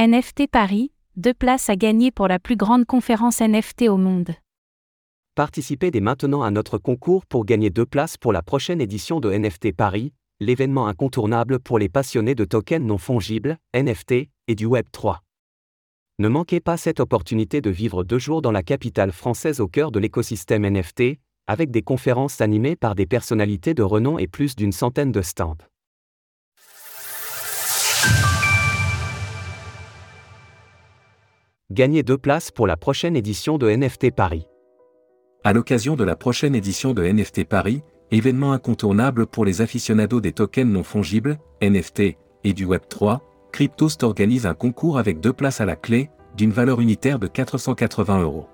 NFT Paris, deux places à gagner pour la plus grande conférence NFT au monde. Participez dès maintenant à notre concours pour gagner deux places pour la prochaine édition de NFT Paris, l'événement incontournable pour les passionnés de tokens non fongibles, NFT, et du Web 3. Ne manquez pas cette opportunité de vivre deux jours dans la capitale française au cœur de l'écosystème NFT, avec des conférences animées par des personnalités de renom et plus d'une centaine de stands. Gagnez deux places pour la prochaine édition de NFT Paris. À l'occasion de la prochaine édition de NFT Paris, événement incontournable pour les aficionados des tokens non fongibles, NFT, et du Web3, Cryptost organise un concours avec deux places à la clé, d'une valeur unitaire de 480 euros.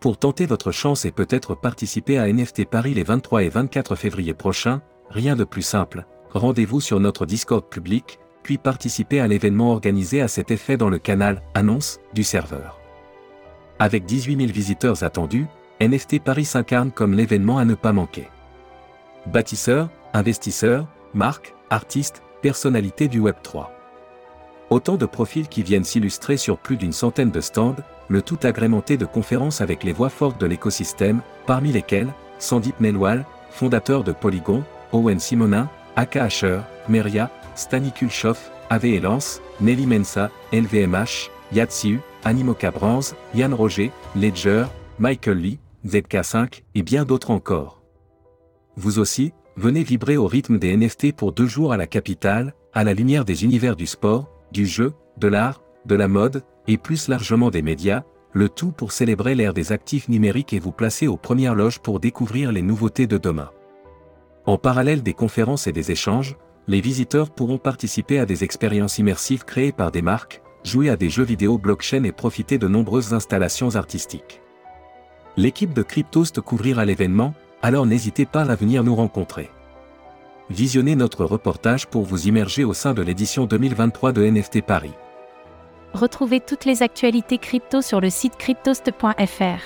Pour tenter votre chance et peut-être participer à NFT Paris les 23 et 24 février prochains, rien de plus simple, rendez-vous sur notre Discord public, puis participez à l'événement organisé à cet effet dans le canal Annonce du serveur. Avec 18 000 visiteurs attendus, NFT Paris s'incarne comme l'événement à ne pas manquer. Bâtisseurs, investisseurs, marques, artistes, personnalités du Web3. Autant de profils qui viennent s'illustrer sur plus d'une centaine de stands, le tout agrémenté de conférences avec les voix fortes de l'écosystème, parmi lesquelles Sandip Melwal, fondateur de Polygon, Owen Simonin, Aka Asher, Meria, Stani Kulshov, AV Lance, Nelly Mensa, LVMH, Yatsiu, Animoca Brands, Yann Roger, Ledger, Michael Lee, ZK5 et bien d'autres encore. Vous aussi, venez vibrer au rythme des NFT pour deux jours à la capitale, à la lumière des univers du sport, du jeu, de l'art, de la mode, et plus largement des médias, le tout pour célébrer l'ère des actifs numériques et vous placer aux premières loges pour découvrir les nouveautés de demain. En parallèle des conférences et des échanges, les visiteurs pourront participer à des expériences immersives créées par des marques, jouer à des jeux vidéo blockchain et profiter de nombreuses installations artistiques. L'équipe de Cryptost couvrira l'événement, alors n'hésitez pas à venir nous rencontrer. Visionnez notre reportage pour vous immerger au sein de l'édition 2023 de NFT Paris. Retrouvez toutes les actualités crypto sur le site cryptost.fr.